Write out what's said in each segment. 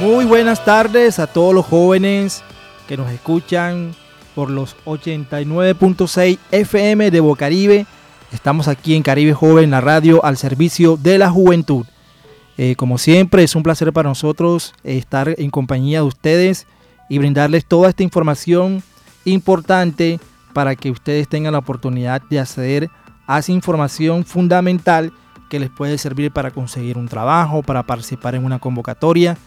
Muy buenas tardes a todos los jóvenes que nos escuchan por los 89.6 FM de Bocaribe. Estamos aquí en Caribe Joven, la radio al servicio de la juventud. Eh, como siempre, es un placer para nosotros estar en compañía de ustedes y brindarles toda esta información importante para que ustedes tengan la oportunidad de acceder a esa información fundamental que les puede servir para conseguir un trabajo, para participar en una convocatoria.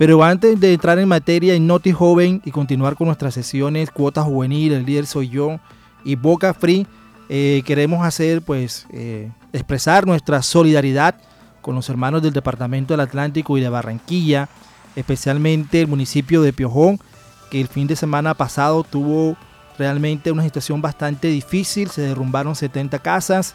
Pero antes de entrar en materia en Noti Joven y continuar con nuestras sesiones Cuota Juvenil, El Líder Soy Yo y Boca Free, eh, queremos hacer, pues, eh, expresar nuestra solidaridad con los hermanos del Departamento del Atlántico y de Barranquilla, especialmente el municipio de Piojón, que el fin de semana pasado tuvo realmente una situación bastante difícil, se derrumbaron 70 casas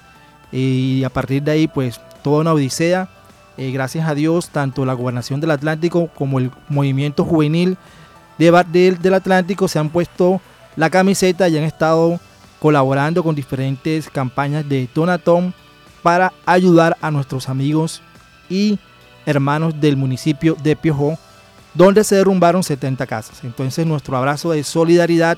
y a partir de ahí pues toda una odisea. Eh, gracias a Dios, tanto la gobernación del Atlántico como el movimiento juvenil de, del Atlántico se han puesto la camiseta y han estado colaborando con diferentes campañas de Tonatón para ayudar a nuestros amigos y hermanos del municipio de Piojón, donde se derrumbaron 70 casas. Entonces nuestro abrazo de solidaridad,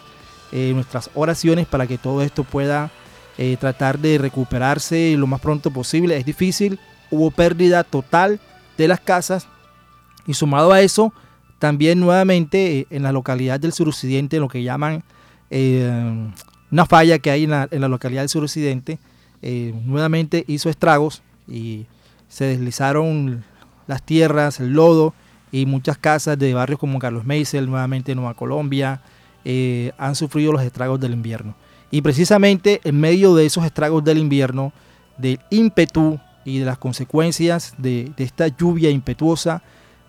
eh, nuestras oraciones para que todo esto pueda eh, tratar de recuperarse lo más pronto posible. Es difícil, hubo pérdida total de las casas y sumado a eso, también nuevamente eh, en la localidad del suroccidente, lo que llaman una falla que hay en la, en la localidad del suroccidente, eh, nuevamente hizo estragos y se deslizaron las tierras, el lodo y muchas casas de barrios como Carlos Meisel, nuevamente Nueva Colombia, eh, han sufrido los estragos del invierno. Y precisamente en medio de esos estragos del invierno, del ímpetu y de las consecuencias de, esta lluvia impetuosa,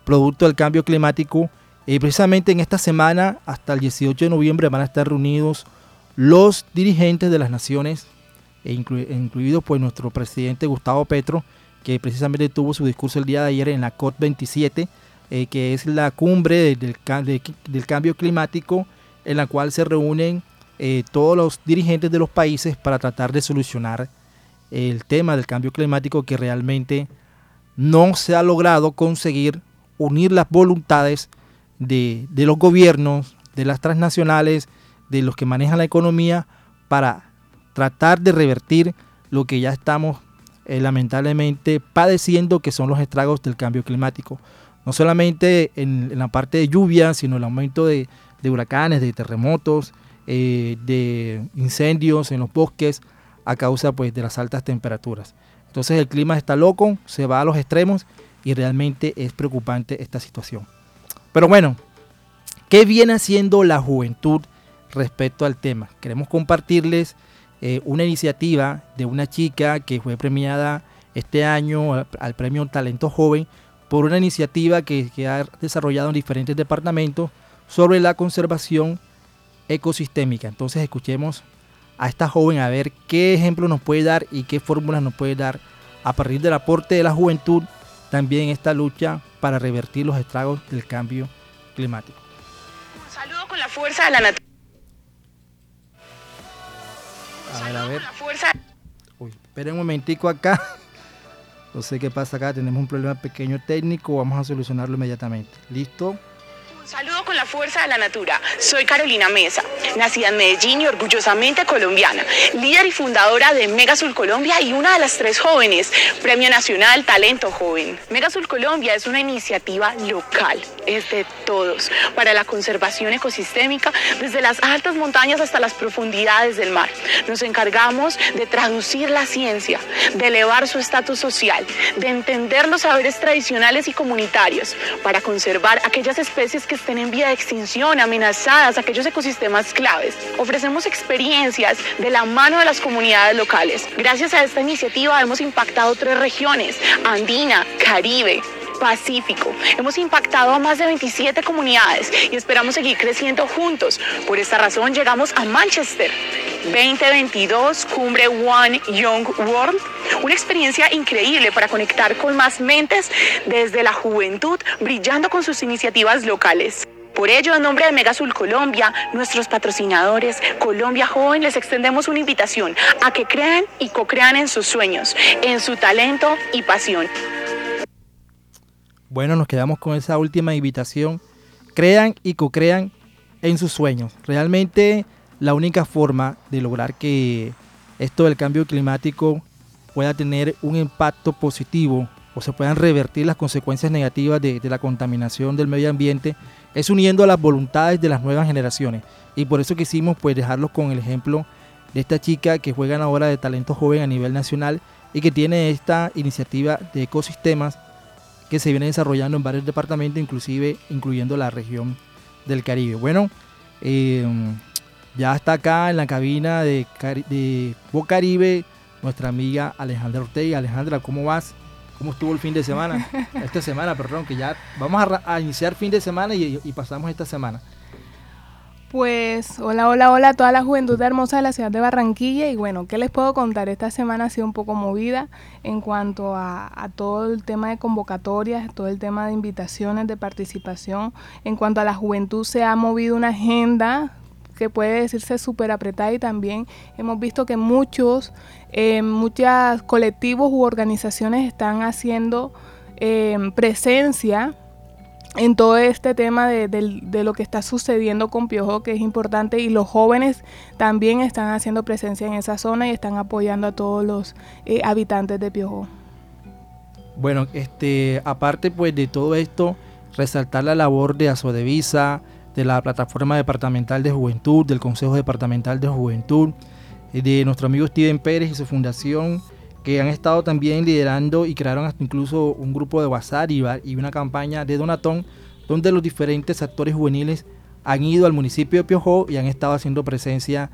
producto del cambio climático, eh, precisamente en esta semana, hasta el 18 de noviembre, van a estar reunidos los dirigentes de las naciones e incluido pues nuestro presidente Gustavo Petro, que precisamente tuvo su discurso el día de ayer en la COP27, eh, que es la cumbre del, del, cambio climático, en la cual se reúnen eh, todos los dirigentes de los países para tratar de solucionar el tema del cambio climático que realmente no se ha logrado conseguir unir las voluntades de, de los gobiernos, de las transnacionales, de los que manejan la economía para tratar de revertir lo que ya estamos eh, lamentablemente padeciendo, que son los estragos del cambio climático. No solamente en, la parte de lluvia, sino el aumento de, huracanes, de terremotos, eh, de incendios en los bosques a causa pues, de las altas temperaturas. Entonces el clima está loco, se va a los extremos y realmente es preocupante esta situación. Pero bueno, ¿qué viene haciendo la juventud respecto al tema? Queremos compartirles eh, una iniciativa de una chica que fue premiada este año al, premio Talento Joven por una iniciativa que, ha desarrollado en diferentes departamentos sobre la conservación ecosistémica. Entonces escuchemos a esta joven a ver qué ejemplo nos puede dar y qué fórmulas nos puede dar a partir del aporte de la juventud también en esta lucha para revertir los estragos del cambio climático. Un saludo con la fuerza de la naturaleza. A ver, a ver. Uy, esperen un momentico acá. No sé qué pasa acá, tenemos un problema pequeño técnico, vamos a solucionarlo inmediatamente. ¿Listo? Con la fuerza de la natura. Soy Carolina Mesa, nacida en Medellín y orgullosamente colombiana, líder y fundadora de Mega Sur Colombia y una de las tres jóvenes, Premio Nacional Talento Joven. Mega Sur Colombia es una iniciativa local, es de todos, para la conservación ecosistémica desde las altas montañas hasta las profundidades del mar. Nos encargamos de traducir la ciencia, de elevar su estatus social, de entender los saberes tradicionales y comunitarios para conservar aquellas especies que estén en de extinción, amenazadas, aquellos ecosistemas claves. Ofrecemos experiencias de la mano de las comunidades locales. Gracias a esta iniciativa hemos impactado tres regiones, Andina, Caribe, Pacífico. Hemos impactado a más de 27 comunidades y esperamos seguir creciendo juntos. Por esta razón llegamos a Manchester. 2022 Cumbre One Young World, una experiencia increíble para conectar con más mentes desde la juventud, brillando con sus iniciativas locales. Por ello, en nombre de Megazul Colombia, nuestros patrocinadores, Colombia Joven, les extendemos una invitación a que crean y co-crean en sus sueños, en su talento y pasión. Bueno, nos quedamos con esa última invitación. Crean y co-crean en sus sueños. Realmente la única forma de lograr que esto del cambio climático pueda tener un impacto positivo o se puedan revertir las consecuencias negativas de, la contaminación del medio ambiente es uniendo a las voluntades de las nuevas generaciones. Y por eso quisimos pues dejarlos con el ejemplo de esta chica que juega ahora de talento joven a nivel nacional y que tiene esta iniciativa de ecosistemas que se viene desarrollando en varios departamentos, inclusive incluyendo la región del Caribe. Bueno, eh, ya está acá en la cabina de, de Bocaribe nuestra amiga Alejandra Ortega. Alejandra, ¿cómo vas? ¿Cómo estuvo el fin de semana? esta semana, perdón, que ya vamos a, iniciar fin de semana y, pasamos esta semana. Pues hola, hola, hola a toda la juventud hermosa de la ciudad de Barranquilla y bueno, ¿qué les puedo contar? Esta semana ha sido un poco movida en cuanto a, a, todo el tema de convocatorias, todo el tema de invitaciones, de participación. En cuanto a la juventud se ha movido una agenda que puede decirse súper apretada y también hemos visto que muchos, eh, muchos colectivos u organizaciones están haciendo eh, presencia en todo este tema de, lo que está sucediendo con Piojo, que es importante, y los jóvenes también están haciendo presencia en esa zona y están apoyando a todos los eh, habitantes de Piojo. Bueno, este, aparte pues de todo esto, resaltar la labor de Asodevisa, de la Plataforma Departamental de Juventud, del Consejo Departamental de Juventud, eh, de nuestro amigo Steven Pérez y su fundación, que han estado también liderando y crearon hasta incluso un grupo de WhatsApp y una campaña de donatón, donde los diferentes actores juveniles han ido al municipio de Piojó y han estado haciendo presencia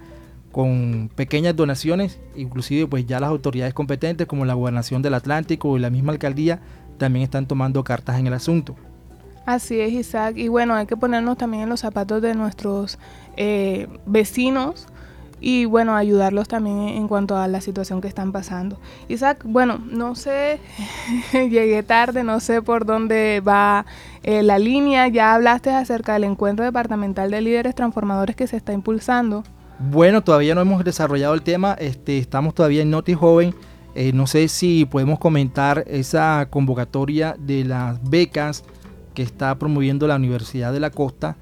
con pequeñas donaciones, inclusive pues ya las autoridades competentes como la Gobernación del Atlántico y la misma alcaldía también están tomando cartas en el asunto. Así es, Isaac. Y bueno, hay que ponernos también en los zapatos de nuestros eh, vecinos y bueno, ayudarlos también en cuanto a la situación que están pasando. Isaac, bueno, no sé, llegué tarde, no sé por dónde va eh, la línea. Ya hablaste acerca del encuentro departamental de líderes transformadores que se está impulsando. Bueno, todavía no hemos desarrollado el tema, este, estamos todavía en Noti Joven. Eh, no sé si podemos comentar esa convocatoria de las becas que está promoviendo la Universidad de la Costa.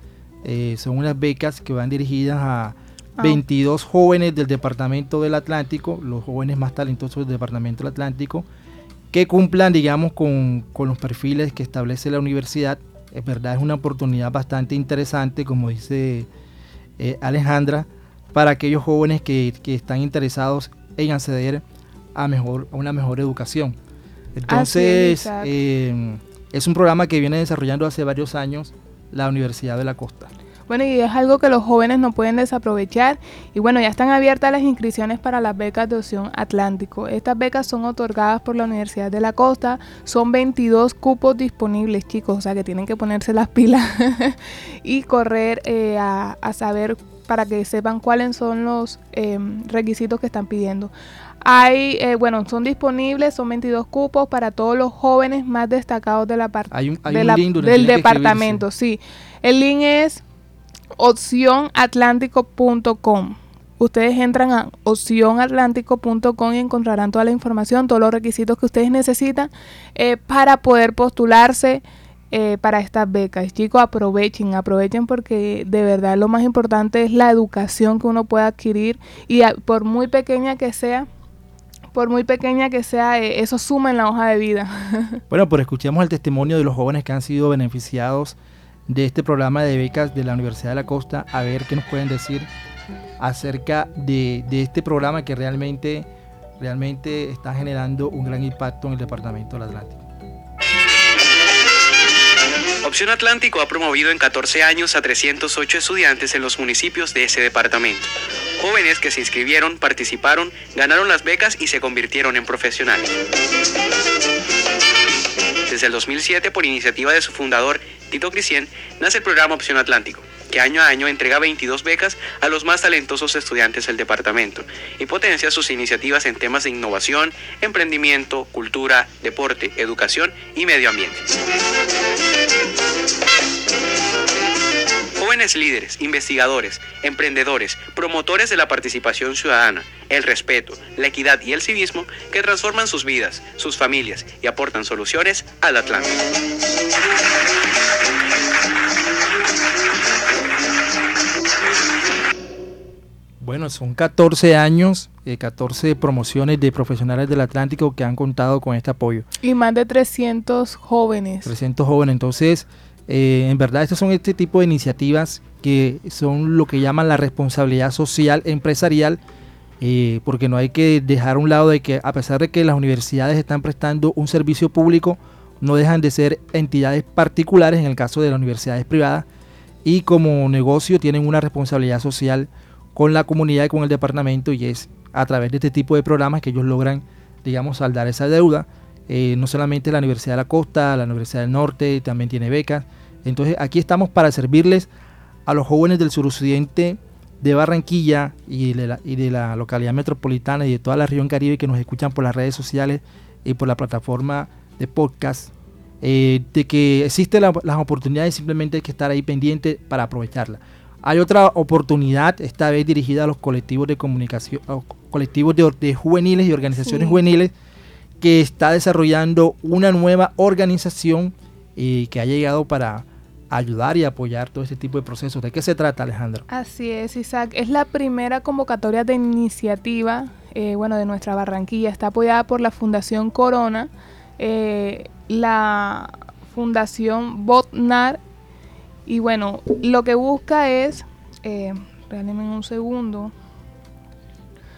Eh, son unas becas que van dirigidas a 22 ah. jóvenes del Departamento del Atlántico, los jóvenes más talentosos del Departamento del Atlántico, que cumplan, digamos, con, los perfiles que establece la universidad. Es verdad, es una oportunidad bastante interesante, como dice eh, Alejandra, para aquellos jóvenes que, están interesados en acceder a, mejor, a una mejor educación. Entonces, es un programa que viene desarrollando hace varios años la Universidad de la Costa. Bueno, y es algo que los jóvenes no pueden desaprovechar. Y bueno, ya están abiertas las inscripciones para las becas de Opción Atlántico. Estas becas son otorgadas por la Universidad de la Costa. Son 22 cupos disponibles, chicos. O sea que tienen que ponerse las pilas y correr eh, a, saber para que sepan cuáles son los em, requisitos que están pidiendo. Hay, eh, bueno, son disponibles, son 22 cupos para todos los jóvenes más destacados de la parte del departamento. Sí, el link es opcionatlántico.com. Ustedes entran a opcionatlántico.com y encontrarán toda la información, todos los requisitos que ustedes necesitan eh, para poder postularse eh, para estas becas. Chicos, aprovechen, aprovechen porque de verdad lo más importante es la educación que uno pueda adquirir y por muy pequeña que sea, por muy pequeña que sea, eh, eso suma en la hoja de vida. bueno, pues escuchemos el testimonio de los jóvenes que han sido beneficiados de este programa de becas de la Universidad de la Costa, a ver qué nos pueden decir acerca de, de este programa que realmente, realmente está generando un gran impacto en el Departamento del Atlántico. Opción Atlántico ha promovido en 14 años a 308 estudiantes en los municipios de ese departamento. Jóvenes que se inscribieron, participaron, ganaron las becas y se convirtieron en profesionales. Desde el 2007, por iniciativa de su fundador, Tito Crisien, nace el programa Opción Atlántico, que año a año entrega 22 becas a los más talentosos estudiantes del departamento y potencia sus iniciativas en temas de innovación, emprendimiento, cultura, deporte, educación y medio ambiente jóvenes líderes, investigadores, emprendedores, promotores de la participación ciudadana, el respeto, la equidad y el civismo que transforman sus vidas, sus familias y aportan soluciones al Atlántico. Bueno, son 14 años, 14 eh, promociones de profesionales del Atlántico que han contado con este apoyo. Y más de 300 jóvenes. 300 jóvenes, entonces, eh, en verdad, estas son este tipo de iniciativas que son lo que llaman la responsabilidad social empresarial, eh, porque no hay que dejar a un lado de que a pesar de que las universidades están prestando un servicio público, no dejan de ser entidades particulares en el caso de las universidades privadas y como negocio tienen una responsabilidad social con la comunidad y con el departamento y es a través de este tipo de programas que ellos logran, digamos, saldar esa deuda. Eh, no solamente la Universidad de la Costa, la Universidad del Norte también tiene becas. Entonces aquí estamos para servirles a los jóvenes del suroccidente de Barranquilla y de, la, y de la localidad metropolitana y de toda la región caribe que nos escuchan por las redes sociales y por la plataforma de podcast, eh, de que existen las oportunidades, simplemente hay que estar ahí pendiente para aprovecharlas. Hay otra oportunidad, esta vez dirigida a los colectivos de comunicación, colectivos de, juveniles y organizaciones juveniles, que está desarrollando una nueva organización eh, que ha llegado para ayudar y apoyar todo este tipo de procesos. ¿De qué se trata, Alejandro? Así es, Isaac. Es la primera convocatoria de iniciativa, eh, bueno, de nuestra Barranquilla. Está apoyada por la Fundación Corona, eh, la Fundación Botnar y bueno, lo que busca es, eh, un segundo.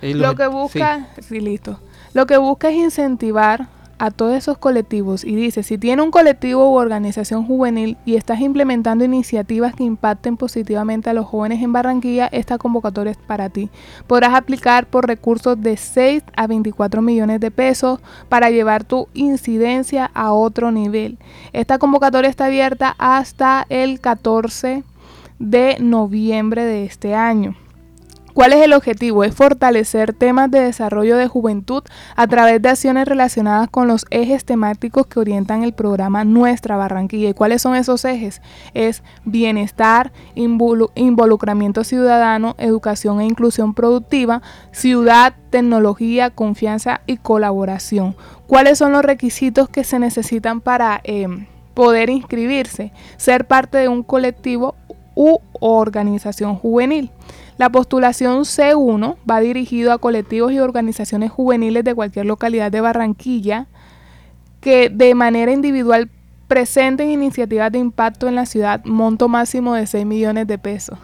Lo, que busca, sí. listo. Lo que busca es incentivar a todos esos colectivos y dice, si tiene un colectivo u organización juvenil y estás implementando iniciativas que impacten positivamente a los jóvenes en Barranquilla, esta convocatoria es para ti. Podrás aplicar por recursos de 6 a 24 millones de pesos para llevar tu incidencia a otro nivel. Esta convocatoria está abierta hasta el 14 de noviembre de este año. ¿Cuál es el objetivo? Es fortalecer temas de desarrollo de juventud a través de acciones relacionadas con los ejes temáticos que orientan el programa Nuestra Barranquilla. ¿Y cuáles son esos ejes? Es bienestar, involucramiento ciudadano, educación e inclusión productiva, ciudad, tecnología, confianza y colaboración. ¿Cuáles son los requisitos que se necesitan para em, poder inscribirse? Ser parte de un colectivo u organización juvenil. La postulación C1 va dirigido a colectivos y organizaciones juveniles de cualquier localidad de Barranquilla que de manera individual presenten iniciativas de impacto en la ciudad, monto máximo de 6 millones de pesos.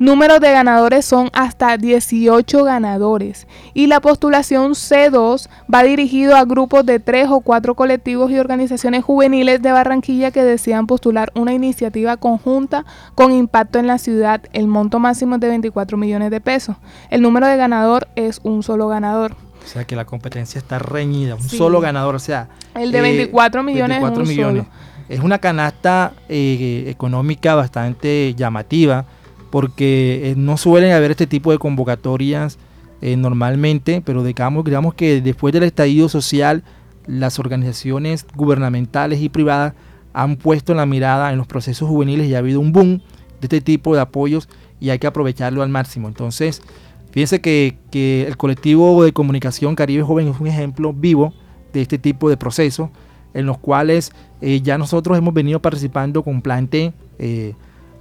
Números de ganadores son hasta 18 ganadores y la postulación C2 va dirigido a grupos de 3 o 4 colectivos y organizaciones juveniles de Barranquilla que desean postular una iniciativa conjunta con impacto en la ciudad. El monto máximo es de 24 millones de pesos. El número de ganador es un solo ganador. O sea que la competencia está reñida, un solo ganador, o sea... El de 24 eh, millones. 24 millones. Es una canasta eh, económica bastante llamativa porque eh, no suelen haber este tipo de convocatorias eh, normalmente, pero digamos, digamos que después del estallido social, las organizaciones gubernamentales y privadas han puesto la mirada en los procesos juveniles y ha habido un boom de este tipo de apoyos y hay que aprovecharlo al máximo. Entonces, fíjense que, el colectivo de comunicación Caribe Joven es un ejemplo vivo de este tipo de procesos en los cuales eh, ya nosotros hemos venido participando con Plante.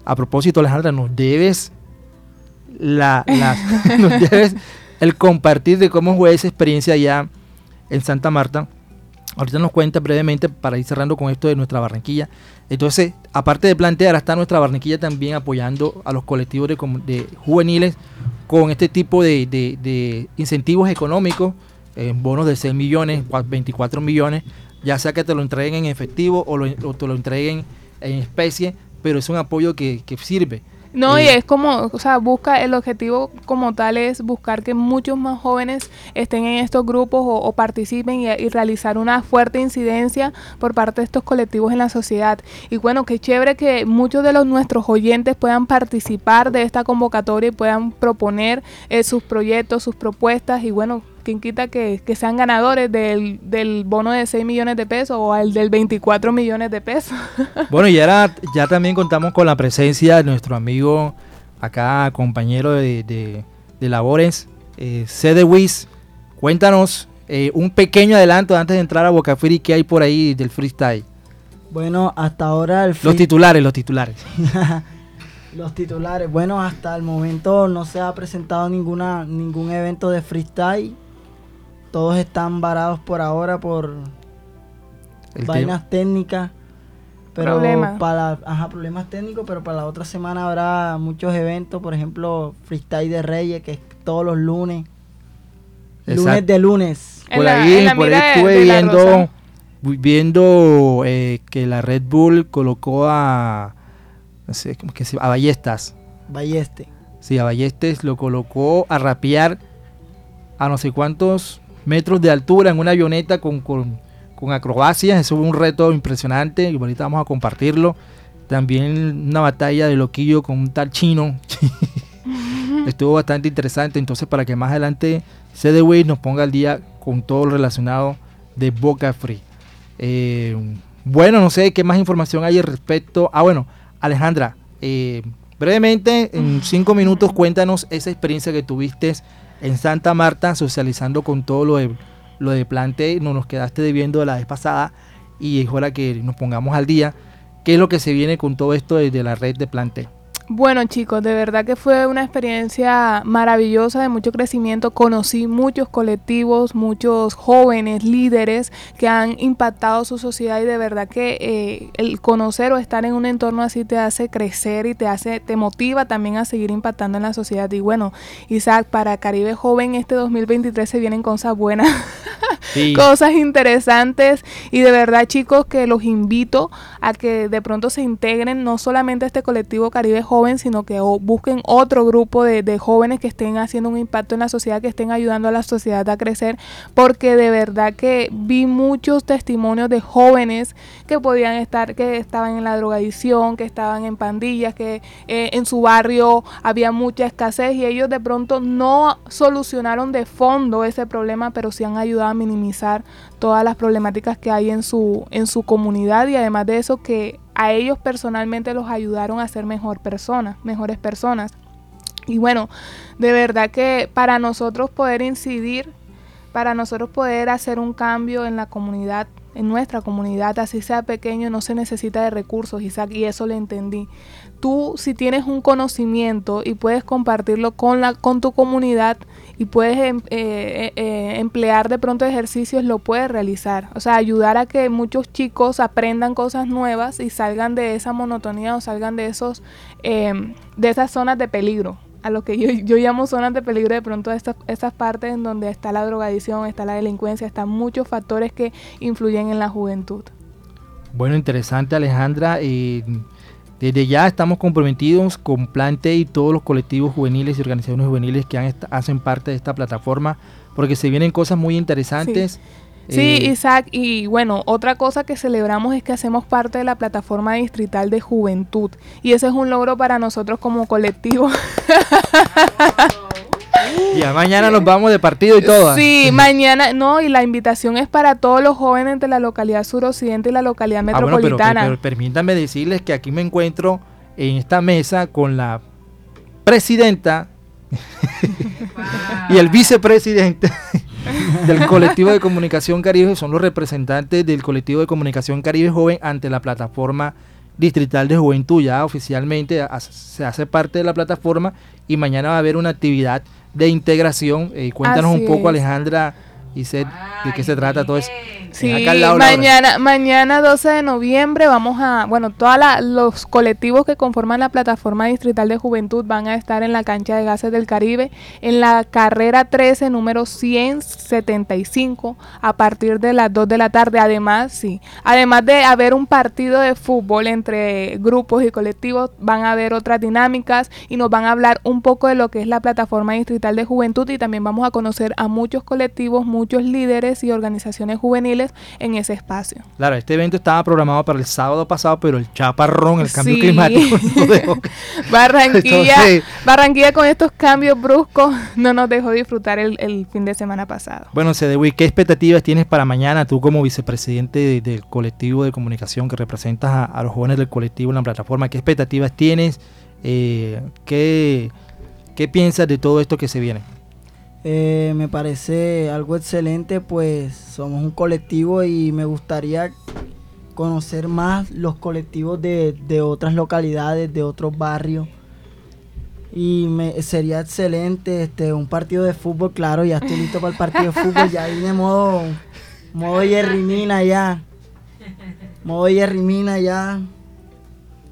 A propósito, Alejandra, nos debes, la, nos el compartir de cómo fue esa experiencia allá en Santa Marta. Ahorita nos cuenta brevemente para ir cerrando con esto de nuestra Barranquilla. Entonces, aparte de plantear, está nuestra Barranquilla también apoyando a los colectivos de, juveniles con este tipo de, incentivos económicos, en bonos de 6 millones, 24 millones, ya sea que te lo entreguen en efectivo o, o te lo entreguen en especie pero es un apoyo que, sirve. No, y eh, es como, o sea, busca, el objetivo como tal es buscar que muchos más jóvenes estén en estos grupos o, participen y, realizar una fuerte incidencia por parte de estos colectivos en la sociedad. Y bueno, qué chévere que muchos de los nuestros oyentes puedan participar de esta convocatoria y puedan proponer eh, sus proyectos, sus propuestas y bueno, quien quita que, sean ganadores del, del, bono de 6 millones de pesos o el del 24 millones de pesos. Bueno, y ahora ya también contamos con la presencia de nuestro amigo, acá compañero de, labores, eh, Cede Wiz. Cuéntanos eh, un pequeño adelanto antes de entrar a Boca Free, ¿qué hay por ahí del freestyle? Bueno, hasta ahora el Los titulares, los titulares. los titulares. Bueno, hasta el momento no se ha presentado ninguna ningún evento de freestyle. Todos están varados por ahora por vainas técnicas. Pero problemas. para ajá, problemas técnicos, pero para la otra semana habrá muchos eventos, por ejemplo, freestyle de Reyes que es todos los lunes. Lunes de lunes. Por ahí, por ahí estuve viendo viendo eh, que la Red Bull colocó a, no sé, como que a Ballestas. Balleste. Sí, a Ballestes lo colocó a rapear a no sé cuántos metros de altura en una avioneta con, con, con acrobacias. Eso fue un reto impresionante y ahorita vamos a compartirlo. También una batalla de loquillo con un tal chino. Estuvo bastante interesante. Entonces, para que más adelante CDW nos ponga al día con todo lo relacionado de Boca Free. Eh, bueno, no sé qué más información hay al respecto. Ah, bueno, Alejandra, eh, brevemente, en cinco minutos, cuéntanos esa experiencia que tuviste en Santa Marta, socializando con todo lo de, lo de Plante. No nos quedaste debiendo de la vez pasada y es hora que nos pongamos al día. ¿Qué es lo que se viene con todo esto de, de la red de Plante? Bueno chicos, de verdad que fue una experiencia maravillosa de mucho crecimiento. Conocí muchos colectivos, muchos jóvenes, líderes que han impactado su sociedad y de verdad que eh, el conocer o estar en un entorno así te hace crecer y te hace, te motiva también a seguir impactando en la sociedad. Y bueno, Isaac, para Caribe Joven este 2023 se vienen cosas buenas, cosas interesantes y de verdad chicos que los invito a que de pronto se integren no solamente a este colectivo Caribe Joven, sino que busquen otro grupo de, jóvenes que estén haciendo un impacto en la sociedad, que estén ayudando a la sociedad a crecer, porque de verdad que vi muchos testimonios de jóvenes que podían estar, que estaban en la drogadicción, que estaban en pandillas, que eh, en su barrio había mucha escasez y ellos de pronto no solucionaron de fondo ese problema, pero sí han ayudado a minimizar todas las problemáticas que hay en su, en su comunidad y además de eso que a ellos personalmente los ayudaron a ser mejor personas, mejores personas. Y bueno, de verdad que para nosotros poder incidir, para nosotros poder hacer un cambio en la comunidad, en nuestra comunidad, así sea pequeño, no se necesita de recursos, Isaac, y eso lo entendí tú si tienes un conocimiento y puedes compartirlo con, la, con tu comunidad y puedes em, eh, eh, emplear de pronto ejercicios, lo puedes realizar. O sea, ayudar a que muchos chicos aprendan cosas nuevas y salgan de esa monotonía o salgan de, esos, em, de esas zonas de peligro. A lo que yo, yo llamo zonas de peligro de pronto estas, estas partes en donde está la drogadicción, está la delincuencia, están muchos factores que influyen en la juventud. Bueno, interesante Alejandra. y desde ya estamos comprometidos con Plante y todos los colectivos juveniles y organizaciones juveniles que hacen parte de esta plataforma, porque se vienen cosas muy interesantes. Sí. Eh, Isaac, y bueno, otra cosa que celebramos es que hacemos parte de la plataforma distrital de juventud y ese es un logro para nosotros como colectivo. Ya mañana nos vamos de partido y todo. Sí, mañana, no, y la invitación es para todos los jóvenes de la localidad suroccidente y la localidad ah, metropolitana. pero, permítanme decirles que aquí me encuentro en esta mesa con la presidenta y el vicepresidente del colectivo de comunicación Caribe, son los representantes del colectivo de comunicación Caribe Joven ante la plataforma distrital de juventud. Ya oficialmente se hace parte de la plataforma y mañana va a haber una actividad de integración. Eh, cuéntanos un poco, Alejandra y sé de qué se trata todo eso. Sí, mañana, mañana 12 de noviembre vamos a, bueno, todos los colectivos que conforman la plataforma distrital de juventud van a estar en la cancha de gases del Caribe en la carrera 13, número 175, a partir de las 2 de la tarde. Además, sí, además de haber un partido de fútbol entre grupos y colectivos, van a haber otras dinámicas y nos van a hablar un poco de lo que es la plataforma distrital de juventud y también vamos a conocer a muchos colectivos, muchos líderes y organizaciones juveniles en ese espacio. Claro, este evento estaba programado para el sábado pasado, pero el chaparrón, el cambio climático no dejó. Barranquilla, Barranquilla con estos cambios bruscos no nos dejó disfrutar el, fin de semana pasado. Bueno, Cedewi, ¿qué expectativas tienes para mañana tú como vicepresidente del colectivo de comunicación que representas a, los jóvenes del colectivo en la plataforma? ¿Qué expectativas tienes? Eh, ¿qué, ¿Qué piensas de todo esto que se viene? Eh, me parece algo excelente, pues somos un colectivo y me gustaría conocer más los colectivos de, otras localidades, de otros barrios. Y me, sería excelente este un partido de fútbol, claro, ya estoy listo para el partido de fútbol, ya vine modo, modo Jerry Mina ya. Modo Jerry Mina ya.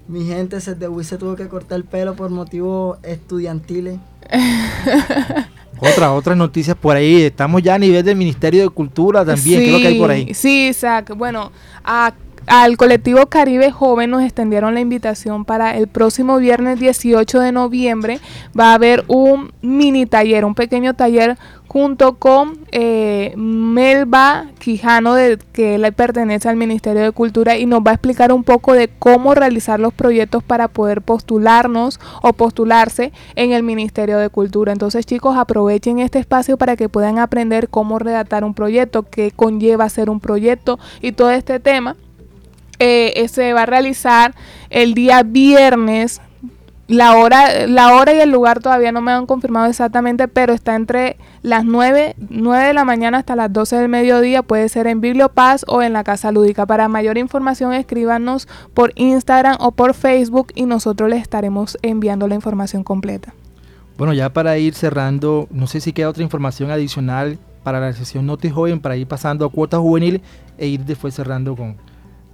Mi gente se, de se tuvo que cortar el pelo por motivos estudiantiles. Otra, otras noticias por ahí. Estamos ya a nivel del Ministerio de Cultura también. ¿Qué es lo que hay por ahí? Sí, Isaac. Bueno, a al colectivo Caribe Joven nos extendieron la invitación para el próximo viernes 18 de noviembre. Va a haber un mini taller, un pequeño taller junto con eh, Melba Quijano, de, que le pertenece al Ministerio de Cultura, y nos va a explicar un poco de cómo realizar los proyectos para poder postularnos o postularse en el Ministerio de Cultura. Entonces, chicos, aprovechen este espacio para que puedan aprender cómo redactar un proyecto, qué conlleva hacer un proyecto y todo este tema eh, se va a realizar el día viernes. La hora, la hora y el lugar todavía no me han confirmado exactamente, pero está entre las 9, 9 de la mañana hasta las 12 del mediodía. Puede ser en Bibliopaz o en la Casa Lúdica. Para mayor información, escríbanos por Instagram o por Facebook y nosotros les estaremos enviando la información completa. Bueno, ya para ir cerrando, no sé si queda otra información adicional para la sesión Noti Joven, para ir pasando a cuotas juvenil e ir después cerrando con,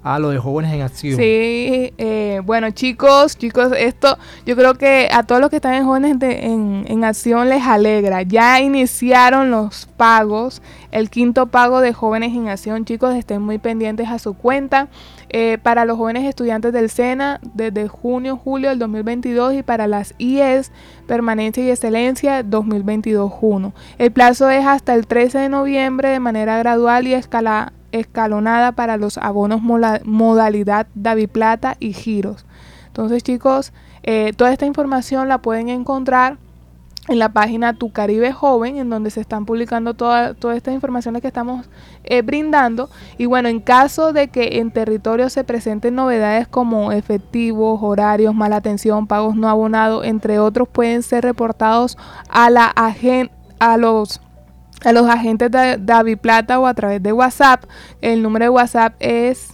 Ah, lo de jóvenes en acción. Sí, eh, bueno chicos, chicos, esto yo creo que a todos los que están en jóvenes en, en, acción les alegra. Ya iniciaron los pagos, el quinto pago de jóvenes en acción, chicos, estén muy pendientes a su cuenta. Eh, para los jóvenes estudiantes del SENA desde junio, julio del 2022 y para las IES, permanencia y excelencia 2022-1. El plazo es hasta el 13 de noviembre de manera gradual y escalada escalonada para los abonos modalidad Davi Plata y giros. Entonces chicos, eh, toda esta información la pueden encontrar en la página Tu Caribe Joven, en donde se están publicando todas estas informaciones que estamos eh, brindando. Y bueno, en caso de que en territorio se presenten novedades como efectivos, horarios, mala atención, pagos no abonados, entre otros, pueden ser reportados a la a los a los agentes de Davi Plata o a través de WhatsApp. El número de WhatsApp es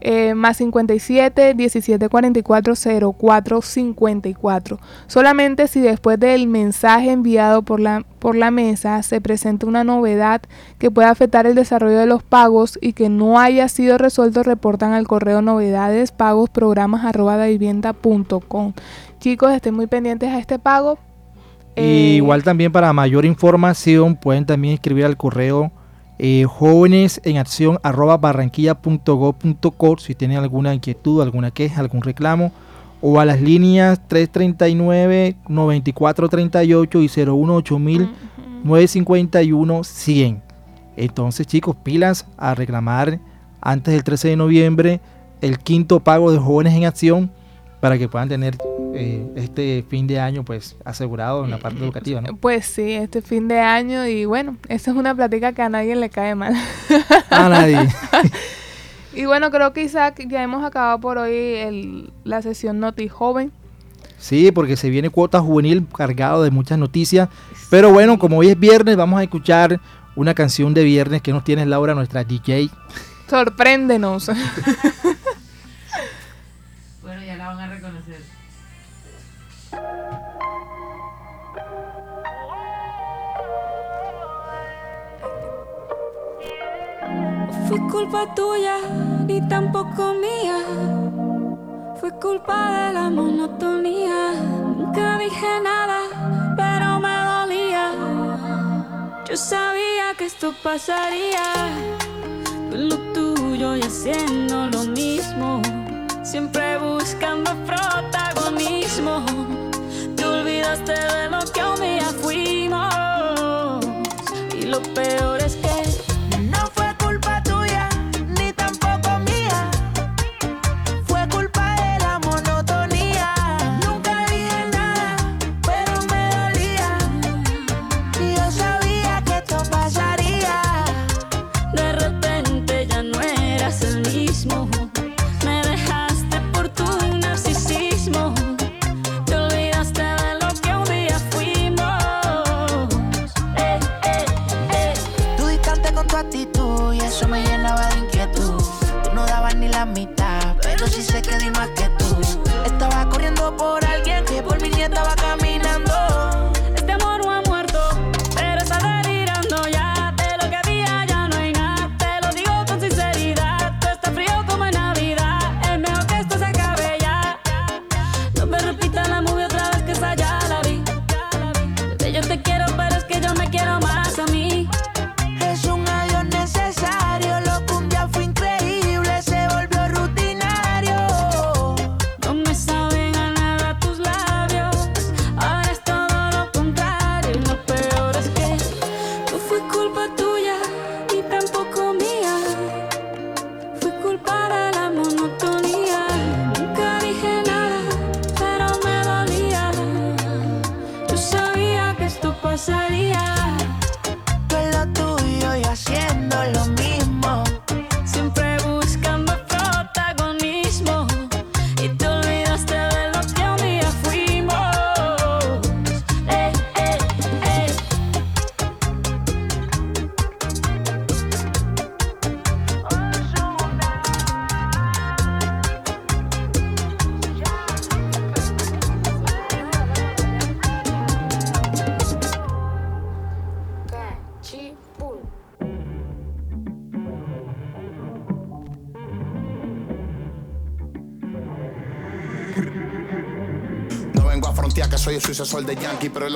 eh, más 57 17 44 04 54. Solamente si después del mensaje enviado por la, por la mesa se presenta una novedad que pueda afectar el desarrollo de los pagos y que no haya sido resuelto, reportan al correo novedades pagos programas arroba Chicos, estén muy pendientes a este pago eh, igual también para mayor información pueden también escribir al correo eh, jóvenes en acción arroba barranquilla.go.co si tienen alguna inquietud, alguna queja, algún reclamo o a las líneas 339 9438 y 018 951 100. Entonces chicos, pilas a reclamar antes del 13 de noviembre el quinto pago de jóvenes en acción para que puedan tener eh, este fin de año pues asegurado en la parte educativa, ¿no? Pues sí, este fin de año y bueno, esa es una plática que a nadie le cae mal. A nadie. y bueno, creo que Isaac ya hemos acabado por hoy la sesión Noti Joven. Sí, porque se viene cuota juvenil cargado de muchas noticias. Pero bueno, como hoy es viernes, vamos a escuchar una canción de viernes que nos tiene Laura, nuestra DJ. Sorpréndenos. bueno, ya la van a reconocer. Fue culpa tuya ni tampoco mía. Fue culpa de la monotonía. Nunca dije nada, pero me dolía. Yo sabía que esto pasaría. Con lo tuyo y haciendo lo mismo. Siempre buscando protagonismo. Te olvidaste de lo que un día fuimos. Y soy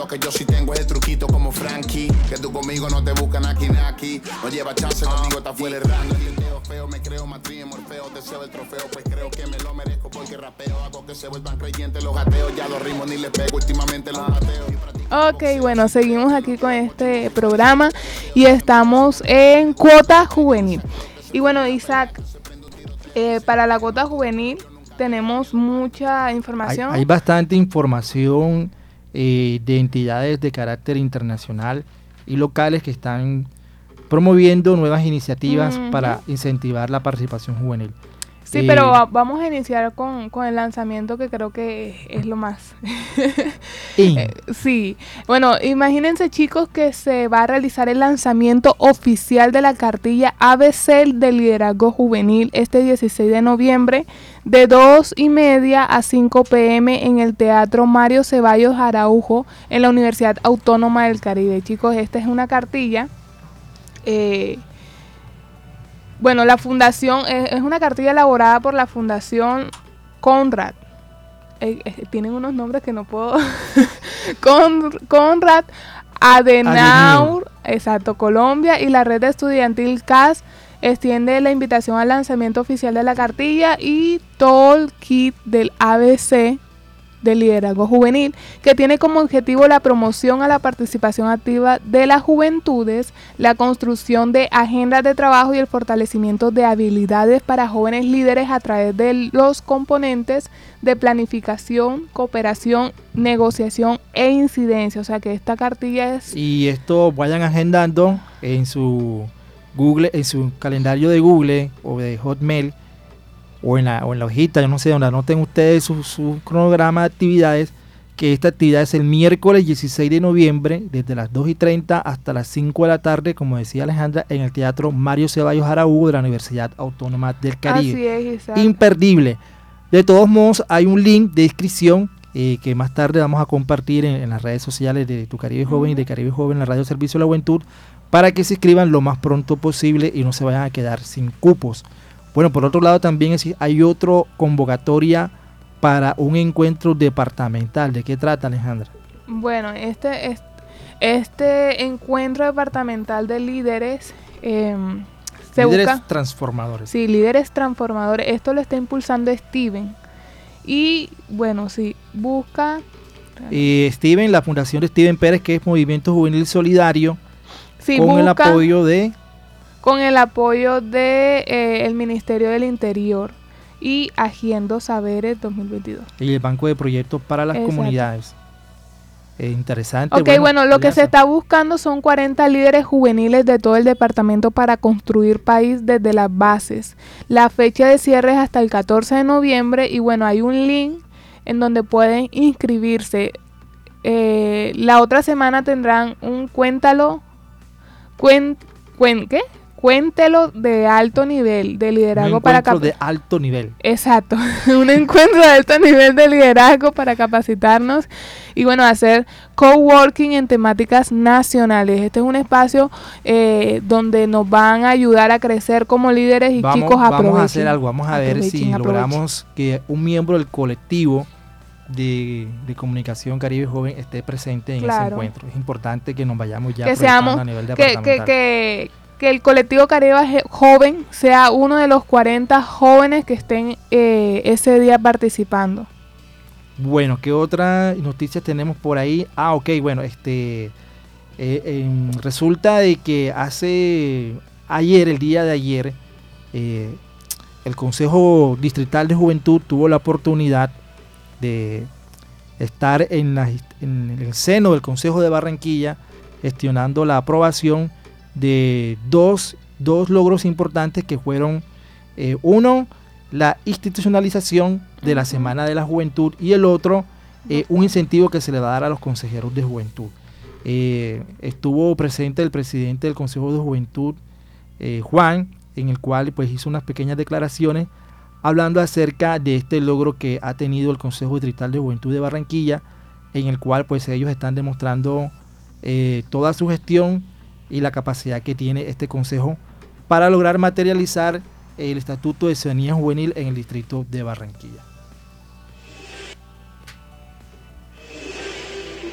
lo que yo sí tengo es el truquito como Frankie. Que tú conmigo no te buscan aquí aquí. No lleva chance, conmigo está fuera el rango. feo, me creo matriz morfeo, deseo el trofeo, pues creo que me lo merezco porque rapeo. Hago que se vuelvan creyentes los gateos, ya los ritmos ni le pego, últimamente los mateo. Ok, bueno, seguimos aquí con este programa y estamos en cuota juvenil. Y bueno, Isaac, eh, para la cuota juvenil tenemos mucha información. Hay, bastante información eh, de entidades de carácter internacional y locales que están promoviendo nuevas iniciativas para incentivar la participación juvenil. Sí, pero vamos a iniciar con, el lanzamiento que creo que es lo más. Eh, sí, bueno, imagínense chicos que se va a realizar el lanzamiento oficial de la cartilla ABC de Liderazgo Juvenil este 16 de noviembre de 2 y media a 5 pm en el Teatro Mario Ceballos Araujo en la Universidad Autónoma del Caribe. Chicos, esta es una cartilla. Eh, bueno, la fundación es, una cartilla elaborada por la Fundación Conrad. Eh, eh, tienen unos nombres que no puedo. Conrad Adenauer, exacto, Colombia y la red estudiantil CAS extiende la invitación al lanzamiento oficial de la cartilla y todo el kit del ABC de liderazgo juvenil, que tiene como objetivo la promoción a la participación activa de las juventudes, la construcción de agendas de trabajo y el fortalecimiento de habilidades para jóvenes líderes a través de los componentes de planificación, cooperación, negociación e incidencia. O sea que esta cartilla es... Y esto vayan agendando en su Google, en su calendario de Google o de Hotmail o en la, o en la hojita, yo no sé, donde anoten ustedes su, cronograma de actividades, que esta actividad es el miércoles 16 de noviembre, desde las 2 y 30 hasta las 5 de la tarde, como decía Alejandra, en el Teatro Mario Ceballos Araújo de la Universidad Autónoma del Caribe. Así es, Imperdible. De todos modos, hay un link de inscripción eh, que más tarde vamos a compartir en, las redes sociales de Tu Caribe Joven y de Caribe Joven, la Radio Servicio de la Juventud, para que se inscriban lo más pronto posible y no se vayan a quedar sin cupos. Bueno, por otro lado también hay otra convocatoria para un encuentro departamental. ¿De qué trata, Alejandra? Bueno, este, este, encuentro departamental de líderes se líderes transformadores. Sí, líderes transformadores. Esto lo está impulsando Steven. Y bueno, sí, busca... Steven, la fundación de Steven Pérez, que es Movimiento Juvenil Solidario, Sí, con el apoyo de con el apoyo de eh, el Ministerio del Interior y Haciendo Saberes 2022. y el Banco de Proyectos para las Exacto. Comunidades. Es interesante. Ok, bueno, lo que se está buscando son 40 líderes juveniles de todo el departamento para construir país desde las bases. La fecha de cierre es hasta el 14 de noviembre y bueno, hay un link en donde pueden inscribirse. Eh, la otra semana tendrán un cuéntalo, cuen, cuen- ¿qué? Cuéntelo de alto nivel de Un liderazgo para encuentro cap- de alto nivel. Exacto, un encuentro de alto nivel de liderazgo para capacitarnos y bueno, hacer coworking en temáticas nacionales. Este es un espacio eh, donde nos van a ayudar a crecer como líderes y Vamos, chicos aprovechen. vamos a hacer algo, vamos a ver si aprovechen, logramos que un miembro del colectivo de, de comunicación Caribe Joven esté presente en ese encuentro. Es importante que nos vayamos ya que seamos, a nivel que, que, departamental. que, que el colectivo Caribe Je- Joven sea uno de los 40 jóvenes que estén eh, ese día participando. Bueno, ¿qué otras noticias tenemos por ahí? Ah, ok, bueno, este eh, em, resulta de que hace ayer, el día de ayer, eh, el Consejo Distrital de Juventud tuvo la oportunidad de estar en, la- en el seno del Consejo de Barranquilla gestionando la aprobación de dos, dos logros importantes que fueron, eh, uno, la institucionalización de la. Semana de la Juventud y el otro, eh, un incentivo que se le va a dar a los consejeros de juventud. Eh, estuvo presente el presidente del Consejo de Juventud, Juan, en el cual pues hizo unas pequeñas declaraciones hablando acerca de este logro que ha tenido el Consejo Distrital de Juventud de Barranquilla, en el cual pues ellos están demostrando eh, toda su gestión y la capacidad que tiene este consejo para lograr materializar el Estatuto de Ciudadanía Juvenil en el distrito de Barranquilla.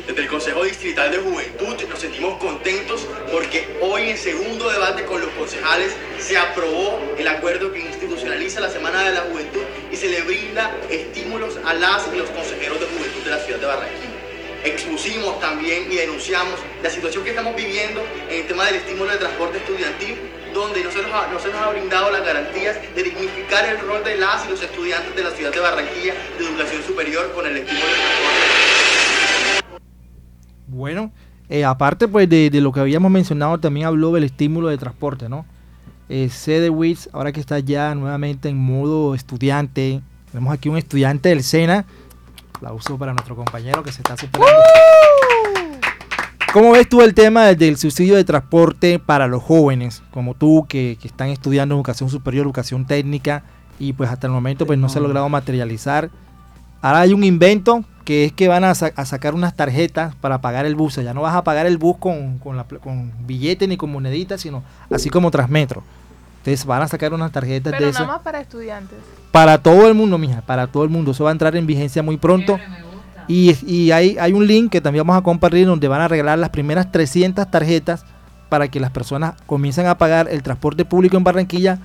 Desde el Consejo Distrital de Juventud nos sentimos contentos porque hoy en segundo debate con los concejales se aprobó el acuerdo que institucionaliza la Semana de la Juventud y se le brinda estímulos a las y los consejeros de juventud de la ciudad de Barranquilla. Expusimos también y denunciamos la situación que estamos viviendo en el tema del estímulo de transporte estudiantil, donde no se nos ha, no se nos ha brindado las garantías de dignificar el rol de las y los estudiantes de la ciudad de Barranquilla de educación superior con el estímulo de transporte. Bueno, eh, aparte pues de, de lo que habíamos mencionado, también habló del estímulo de transporte, ¿no? Eh, ahora que está ya nuevamente en modo estudiante, tenemos aquí un estudiante del SENA, la uso para nuestro compañero que se está superando. ¿Cómo ves tú el tema del, subsidio de transporte para los jóvenes, como tú, que, que están estudiando educación superior, educación técnica, y pues hasta el momento pues no se ha logrado materializar? Ahora hay un invento que es que van a, sa- a sacar unas tarjetas para pagar el bus. O sea, ya no vas a pagar el bus con, con, la pl- con billete ni con moneditas, sino así como Transmetro. Entonces van a sacar unas tarjetas de Pero esas nada más para estudiantes. para todo el mundo, mija, para todo el mundo. Eso va a entrar en vigencia muy pronto. Chévere, me gusta. Y, y hay, hay un link que también vamos a compartir donde van a regalar las primeras 300 tarjetas para que las personas comiencen a pagar el transporte público en Barranquilla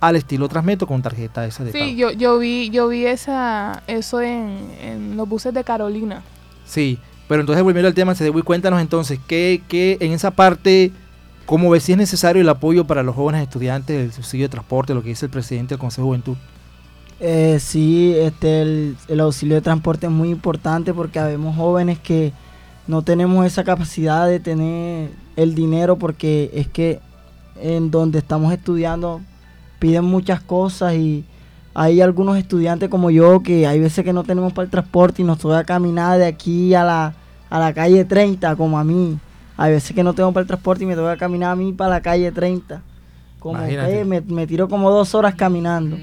al estilo Transmetro con tarjeta esa de pago. Sí, yo, yo vi, yo vi esa, eso en, en los buses de Carolina. Sí, pero entonces volviendo al tema, Cedewi, cuéntanos entonces, ¿qué, qué en esa parte, cómo ves si es necesario el apoyo para los jóvenes estudiantes, el subsidio de transporte, lo que dice el presidente del Consejo de Juventud? Eh, sí, este, el, el auxilio de transporte es muy importante porque habemos jóvenes que no tenemos esa capacidad de tener el dinero porque es que en donde estamos estudiando piden muchas cosas y hay algunos estudiantes como yo que hay veces que no tenemos para el transporte y nos toca caminar de aquí a la, a la calle 30 como a mí. Hay veces que no tengo para el transporte y me toca caminar a mí para la calle 30. Como Imagínate. que me, me tiro como dos horas caminando.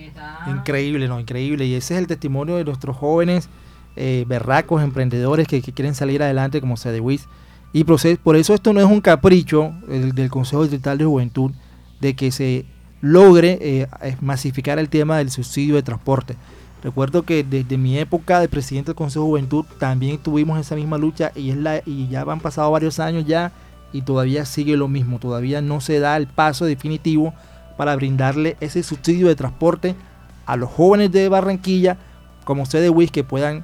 Increíble, ¿no? Increíble. Y ese es el testimonio de nuestros jóvenes eh, berracos, emprendedores que, que quieren salir adelante como Cedewis. Y por eso esto no es un capricho el- del Consejo Distrital de Juventud de que se logre eh, masificar el tema del subsidio de transporte. Recuerdo que desde mi época de presidente del Consejo de Juventud también tuvimos esa misma lucha y, es la, y ya han pasado varios años ya y todavía sigue lo mismo. Todavía no se da el paso definitivo para brindarle ese subsidio de transporte a los jóvenes de Barranquilla, como ustedes, Wiz, que puedan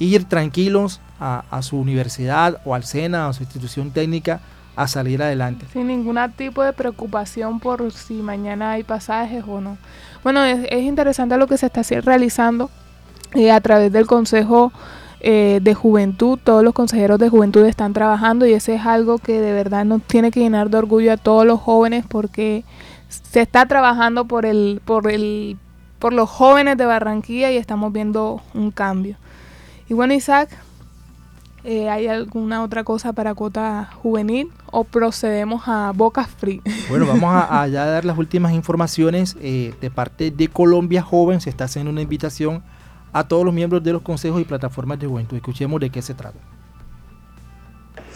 ir tranquilos a, a su universidad o al SENA o a su institución técnica a salir adelante. Sin ningún tipo de preocupación por si mañana hay pasajes o no. Bueno, es, es interesante lo que se está realizando eh, a través del Consejo eh, de Juventud. Todos los consejeros de juventud están trabajando y ese es algo que de verdad nos tiene que llenar de orgullo a todos los jóvenes porque se está trabajando por el, por el, por los jóvenes de Barranquilla y estamos viendo un cambio. Y bueno, Isaac, eh, ¿hay alguna otra cosa para cuota juvenil o procedemos a Boca Free? Bueno, vamos a, ya dar las últimas informaciones eh, de parte de Colombia Joven. Se está haciendo una invitación a todos los miembros de los consejos y plataformas de juventud. Escuchemos de qué se trata.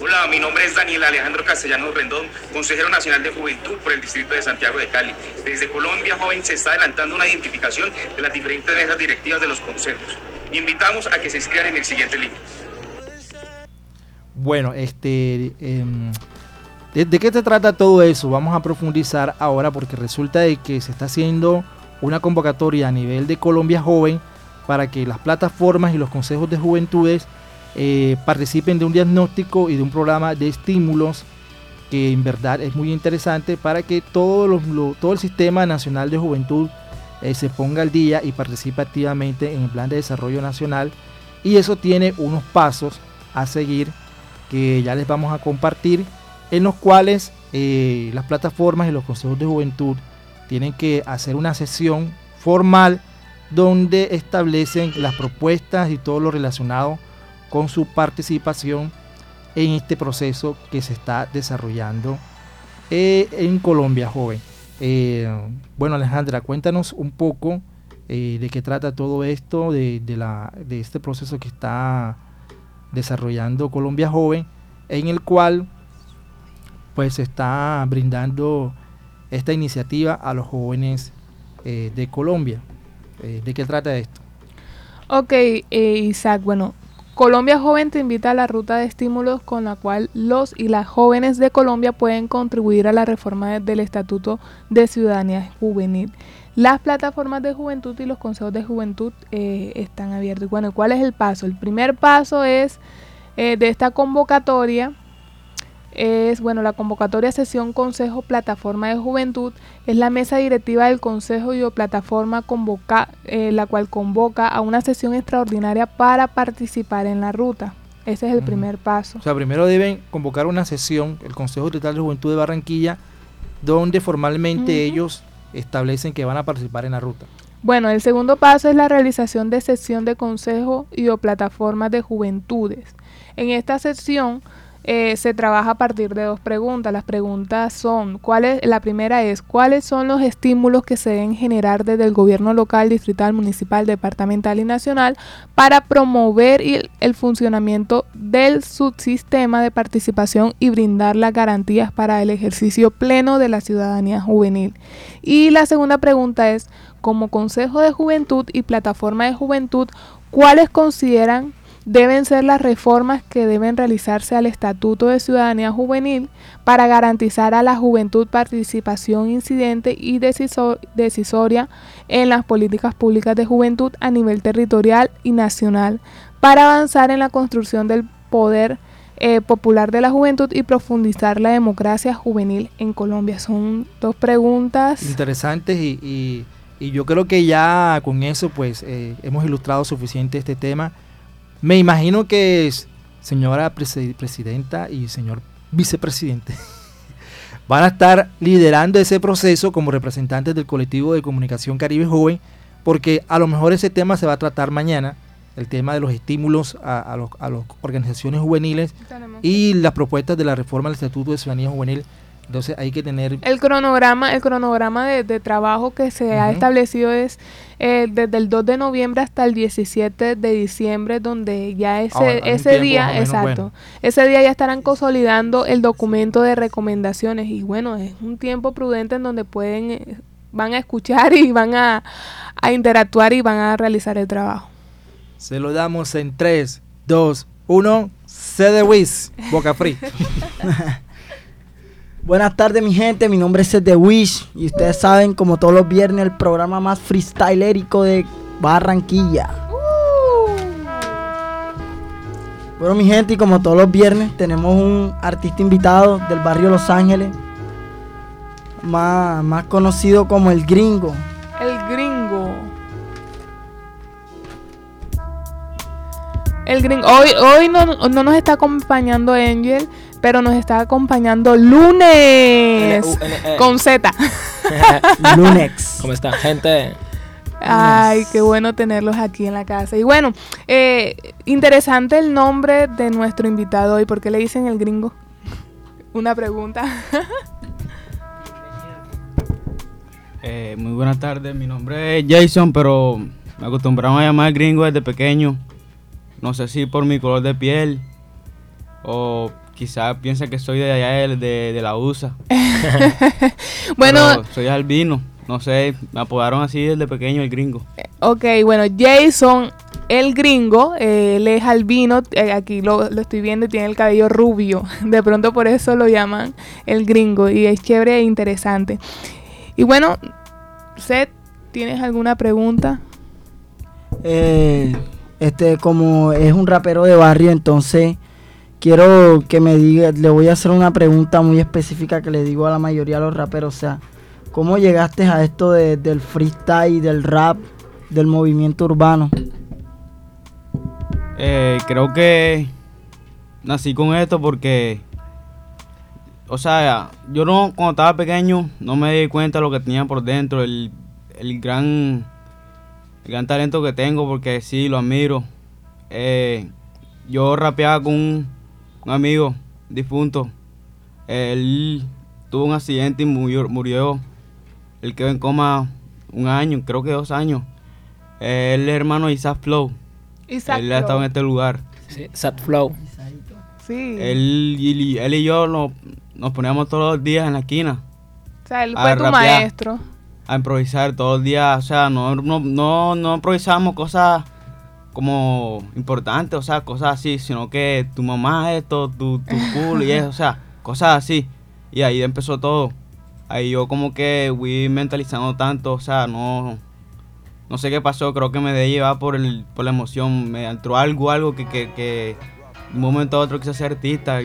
Hola, mi nombre es Daniel Alejandro Castellanos Rendón, consejero nacional de juventud por el distrito de Santiago de Cali. Desde Colombia Joven se está adelantando una identificación de las diferentes mesas directivas de los consejos. Invitamos a que se inscriban en el siguiente link. Bueno, este, em, ¿de, qué se trata todo eso? Vamos a profundizar ahora porque resulta de que se está haciendo una convocatoria a nivel de Colombia Joven para que las plataformas y los consejos de juventudes eh, participen de un diagnóstico y de un programa de estímulos que en verdad es muy interesante para que todo, todo el sistema nacional de juventud eh, se ponga al día y participe activamente en el plan de desarrollo nacional y eso tiene unos pasos a seguir que ya les vamos a compartir en los cuales eh, las plataformas y los consejos de juventud tienen que hacer una sesión formal donde establecen las propuestas y todo lo relacionado con su participación en este proceso que se está desarrollando eh, en Colombia, joven. Eh, bueno, Alejandra, cuéntanos un poco de qué trata todo esto, de, la, de este proceso que está desarrollando Colombia Joven, en el cual pues se está brindando esta iniciativa a los jóvenes de Colombia. Eh, ¿De qué trata esto? Ok, eh, Isaac, bueno, Colombia Joven te invita a la ruta de estímulos con la cual los y las jóvenes de Colombia pueden contribuir a la reforma del Estatuto de Ciudadanía Juvenil. Las plataformas de juventud y los consejos de juventud eh, están abiertos. Bueno, ¿cuál es el paso? El primer paso es de esta convocatoria es, bueno, la convocatoria sesión Consejo Plataforma de Juventud es la mesa directiva del Consejo y o plataforma convoca, eh, la cual convoca a una sesión extraordinaria para participar en la ruta. Ese es el primer paso. O sea, primero deben convocar una sesión, el Consejo Distrital de Juventud de Barranquilla, donde formalmente ellos establecen que van a participar en la ruta. Bueno, el segundo paso es la realización de sesión de consejo y o plataformas de juventudes. En esta sesión eh, se trabaja a partir de dos preguntas. Las preguntas son, ¿cuál la primera es, ¿cuáles son los estímulos que se deben generar desde el gobierno local, distrital, municipal, departamental y nacional para promover el, funcionamiento del subsistema de participación y brindar las garantías para el ejercicio pleno de la ciudadanía juvenil? Y la segunda pregunta es, como Consejo de Juventud y Plataforma de Juventud, ¿cuáles consideran deben ser las reformas que deben realizarse al Estatuto de Ciudadanía Juvenil para garantizar a la juventud participación incidente y decisoria en las políticas públicas de juventud a nivel territorial y nacional, para avanzar en la construcción del poder eh, popular de la juventud y profundizar la democracia juvenil en Colombia. Son dos preguntas interesantes y, yo creo que ya con eso pues eh, hemos ilustrado suficiente este tema me imagino que es señora presidenta y señor vicepresidente. Van a estar liderando ese proceso como representantes del colectivo de comunicación Caribe Joven, porque a lo mejor ese tema se va a tratar mañana, el tema de los estímulos a, las organizaciones juveniles y las propuestas de la reforma del Estatuto de Ciudadanía Juvenil. Entonces hay que tener... El cronograma, el cronograma de, trabajo que se ha establecido es eh, desde el 2 de noviembre hasta el 17 de diciembre, donde ya ese, ah, ese día, exacto, ese día ya estarán consolidando el documento de recomendaciones y bueno, es un tiempo prudente en donde pueden, eh, van a escuchar y van a, a interactuar y van a realizar el trabajo. Se lo damos en 3, 2, 1, C de Wiz, Boca Free. Buenas tardes mi gente, mi nombre es The Wish y ustedes saben como todos los viernes el programa más freestylerico de Barranquilla. Bueno, mi gente, y como todos los viernes, tenemos un artista invitado del barrio Los Ángeles, más, más conocido como el gringo. El gringo. El gringo. Hoy, hoy no, no nos está acompañando Angel, pero nos está acompañando Lunes. L-U-N-E. Con Z. Lunex. ¿Cómo está, gente? Ay, qué bueno tenerlos aquí en la casa. Y bueno, eh, interesante el nombre de nuestro invitado hoy. ¿Por qué le dicen el gringo? Una pregunta. Eh, muy buenas tardes, mi nombre es Jason, pero me acostumbraron a llamar gringo desde pequeño. No sé si por mi color de piel o quizás piensa que soy de allá de, de- de la USA. bueno, Pero soy albino, no sé, me apodaron así desde pequeño el gringo. ok, bueno, Jason, el gringo, eh, él es albino, eh, aquí lo, lo estoy viendo y tiene el cabello rubio. De pronto por eso lo llaman el gringo y es chévere e interesante. Y bueno, Seth, ¿tienes alguna pregunta? Eh, este, como es un rapero de barrio, entonces quiero que me diga, le voy a hacer una pregunta muy específica que le digo a la mayoría de los raperos, o sea, ¿cómo llegaste a esto de- del freestyle, del rap, del movimiento urbano? Eh, creo que nací con esto porque, o sea, yo no, cuando estaba pequeño no me di cuenta de lo que tenía por dentro, el, el gran, el gran talento que tengo porque sí, lo admiro. Eh, yo rapeaba con un, un amigo difunto, él tuvo un accidente y murió, murió, él quedó en coma un año, creo que dos años. Él es hermano de Isaac Flow. Isaac él ha estado en este lugar. Sí, Sat Flow. Sí. Él y, él y yo nos, nos poníamos todos los días en la esquina o sea, él a fue tu rapear. maestro. a improvisar todos los días. O sea, no, no, no, no improvisábamos cosas como importantes, o sea, cosas así, sino que tu mamá esto, tu, tu culo y eso, o sea, cosas así. Y ahí empezó todo. Ahí yo como que fui mentalizando tanto, o sea, no, no sé qué pasó, creo que me dejé llevar por, el, por la emoción. Me entró algo, algo que, que, que de un momento a otro quise ser artista,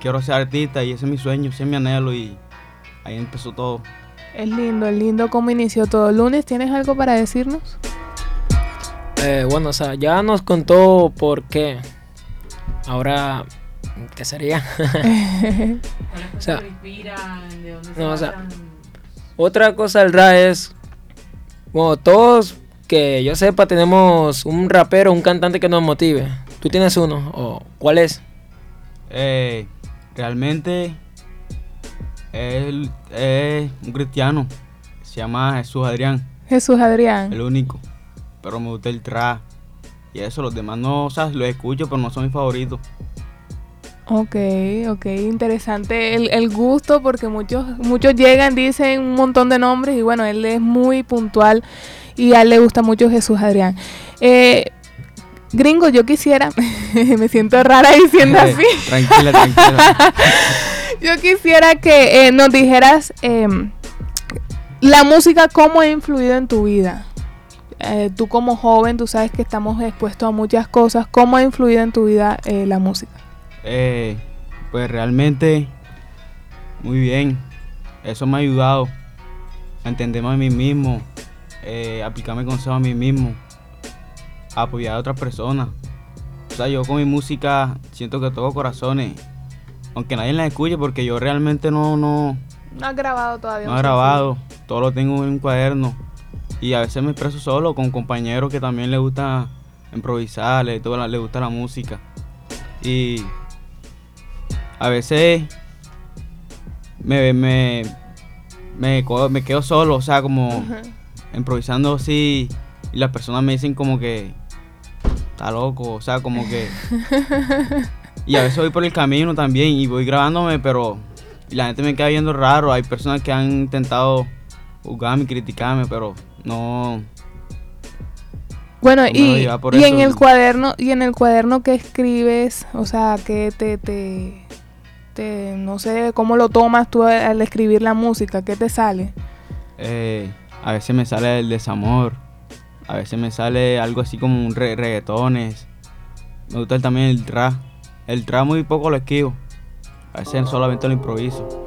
quiero ser artista y ese es mi sueño, ese es mi anhelo y ahí empezó todo. Es lindo, es lindo cómo inició todo. Lunes, ¿tienes algo para decirnos? Eh, bueno, o sea, ya nos contó por qué. Ahora, ¿qué sería? o sea, inspiran? ¿De dónde no, o sea, otra cosa del rap es, bueno, todos que yo sepa tenemos un rapero, un cantante que nos motive. ¿Tú tienes uno? ¿O cuál es? Eh, realmente él es un cristiano. Se llama Jesús Adrián, Jesús Adrián. el único. Pero me gusta el trap. Y eso, los demás no, o sea, los escucho, pero no son mis favoritos. Ok, ok, interesante el, el gusto porque muchos, muchos llegan, dicen un montón de nombres y bueno, él es muy puntual y a él le gusta mucho Jesús Adrián. Eh, gringo, yo quisiera, me siento rara diciendo así, tranquila, tranquila. yo quisiera que eh, nos dijeras em, la música cómo ha influido en tu vida. Eh, tú como joven, tú sabes que estamos expuestos a muchas cosas, ¿cómo ha influido en tu vida eh, la música? Eh, pues realmente, muy bien. Eso me ha ayudado a entenderme a mí mismo, aplicarme consejos a mí mismo, a apoyar a otras personas. O sea, yo con mi música siento que toco corazones, aunque nadie la escuche porque yo realmente no, no, No has grabado todavía. no he grabado, todo lo tengo en un cuaderno. Y a veces me expreso solo con compañeros que también les gusta improvisar, les, todo la- les gusta la música. Y a veces me, me, me, quedo solo, o sea, como improvisando así. Y las personas me dicen como que está loco, o sea, como que... Y a veces voy por el camino también y voy grabándome, pero y la gente me queda viendo raro. Hay personas que han intentado juzgarme y criticarme, pero no. Bueno, No y, y en el cuaderno, y en el cuaderno que escribes, o sea, que te, te, te- no sé cómo lo tomas tú al escribir la música, ¿qué te sale? eh, a veces me sale el desamor. A veces me sale algo así como un re- reggaetones. Me gusta también el rap. el tramo muy poco lo esquivo. A veces solamente lo improviso.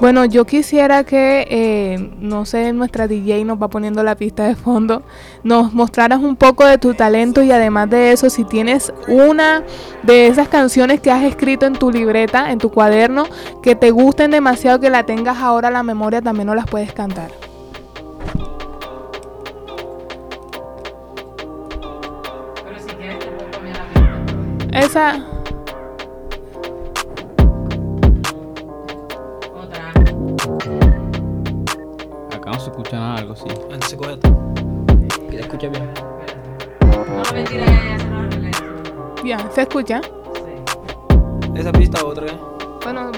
Bueno, yo quisiera que, eh, no sé, nuestra DJ nos va poniendo la pista de fondo, nos mostraras un poco de tu talento y además de eso, si tienes una de esas canciones que has escrito en tu libreta, en tu cuaderno, que te gusten demasiado, que la tengas ahora a la memoria, también no las puedes cantar. Pero escucha algo así. Antes se. Que te escuche bien. No, mentira, ya, ya se lo ¿se escucha? Esa pista o otra. ¿eh? Bueno,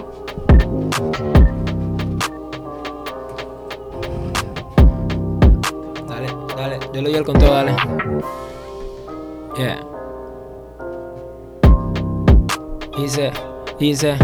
Dale, dale. Yo le doy el conteo, dale. Yeah. Hice, hice.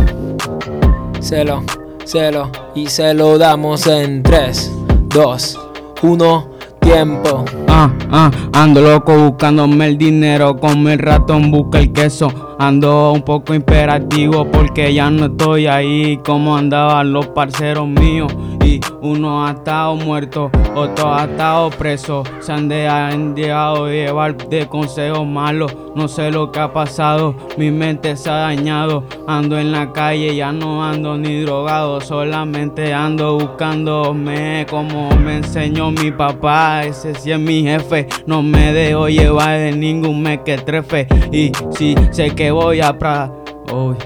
Celo, celo. Y se lo damos en 3, 2, 1. Tiempo. Ah, ah, ando loco buscándome el dinero, como el ratón busca el queso. Ando un poco imperativo porque ya no estoy ahí como andaban los parceros míos. Y uno ha estado muerto, otro ha estado preso. Se han de- han dejado de llevar de consejos malos. No sé lo que ha pasado, mi mente se ha dañado. Ando en la calle, ya no ando ni drogado, solamente ando buscándome como me enseñó mi papá. Ese sí es mi jefe, no me dejo llevar de ningún mequetrefe. Y si sé que voy a pra. Uy.